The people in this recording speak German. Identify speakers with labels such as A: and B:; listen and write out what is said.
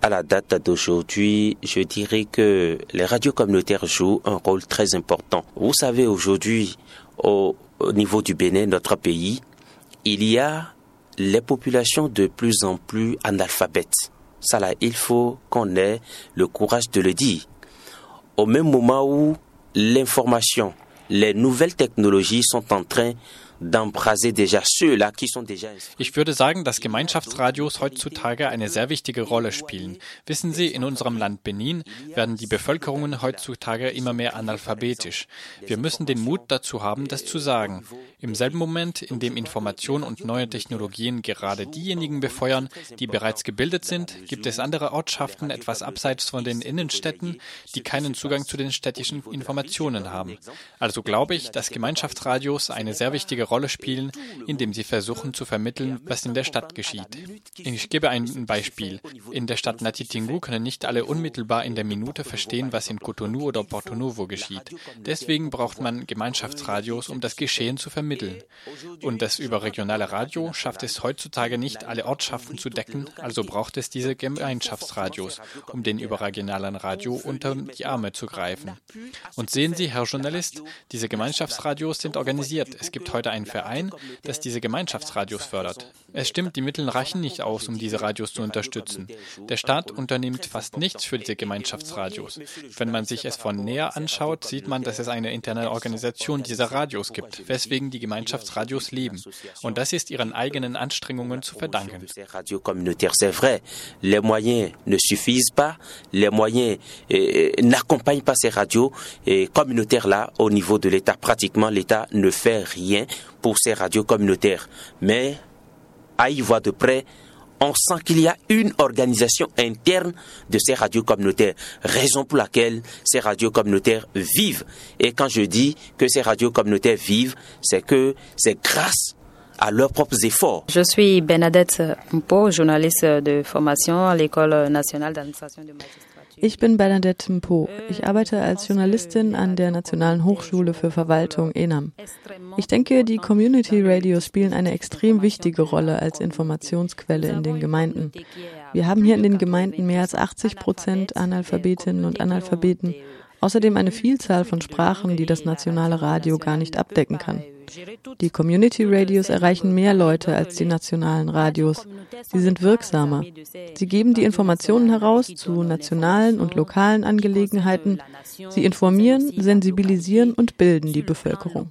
A: À la date d'aujourd'hui, je dirais que les radios communautaires jouent un rôle très important. Vous savez, aujourd'hui, au, au niveau du Bénin, notre pays, il y a les populations de plus en plus analphabètes. Ça là, il faut qu'on ait le courage de le dire. Au même moment où l'information, les nouvelles technologies sont en train
B: Ich würde sagen, dass Gemeinschaftsradios heutzutage eine sehr wichtige Rolle spielen. Wissen Sie, in unserem Land Benin werden die Bevölkerungen heutzutage immer mehr analphabetisch. Wir müssen den Mut dazu haben, das zu sagen. Im selben Moment, in dem Information und neue Technologien gerade diejenigen befeuern, die bereits gebildet sind, gibt es andere Ortschaften etwas abseits von den Innenstädten, die keinen Zugang zu den städtischen Informationen haben. Also glaube ich, dass Gemeinschaftsradios eine sehr wichtige Rolle spielen, indem sie versuchen zu vermitteln, was in der Stadt geschieht. Ich gebe ein Beispiel. In der Stadt Natitingu können nicht alle unmittelbar in der Minute verstehen, was in Cotonou oder Porto Novo geschieht. Deswegen braucht man Gemeinschaftsradios, um das Geschehen zu vermitteln. Und das überregionale Radio schafft es heutzutage nicht, alle Ortschaften zu decken, also braucht es diese Gemeinschaftsradios, um den überregionalen Radio unter die Arme zu greifen. Und sehen Sie, Herr Journalist, diese Gemeinschaftsradios sind organisiert. Es gibt heute einen Verein, das diese Gemeinschaftsradios fördert. Es stimmt, die Mittel reichen nicht aus, um diese Radios zu unterstützen. Der Staat unternimmt fast nichts für diese Gemeinschaftsradios. Wenn man sich es von näher anschaut, sieht man, dass es eine interne Organisation dieser Radios gibt, weswegen die Gemeinschaftsradios leben. Und das ist ihren eigenen Anstrengungen zu verdanken.
A: c'est vrai. Les moyens ne suffisent pas, les moyens euh, n'accompagnent pas ces radios euh, communautaires-là au niveau de l'État. Pratiquement, l'État ne fait rien pour ces radios communautaires. Mais à y voir de près, on sent qu'il y a une organisation interne de ces radios communautaires, raison pour laquelle ces radios communautaires vivent. Et quand je dis que ces radios communautaires vivent, c'est que c'est grâce à leurs propres efforts.
C: Je suis Bernadette Mpo, journaliste de formation à l'École nationale d'administration de magistrature.
D: Ich bin Bernadette Mpo. Ich arbeite als Journalistin an der Nationalen Hochschule für Verwaltung ENAM. Ich denke, die Community Radios spielen eine extrem wichtige Rolle als Informationsquelle in den Gemeinden. Wir haben hier in den Gemeinden mehr als 80 Prozent Analphabetinnen und Analphabeten. Außerdem eine Vielzahl von Sprachen, die das nationale Radio gar nicht abdecken kann. Die Community Radios erreichen mehr Leute als die nationalen Radios. Sie sind wirksamer. Sie geben die Informationen heraus zu nationalen und lokalen Angelegenheiten. Sie informieren, sensibilisieren und bilden die Bevölkerung.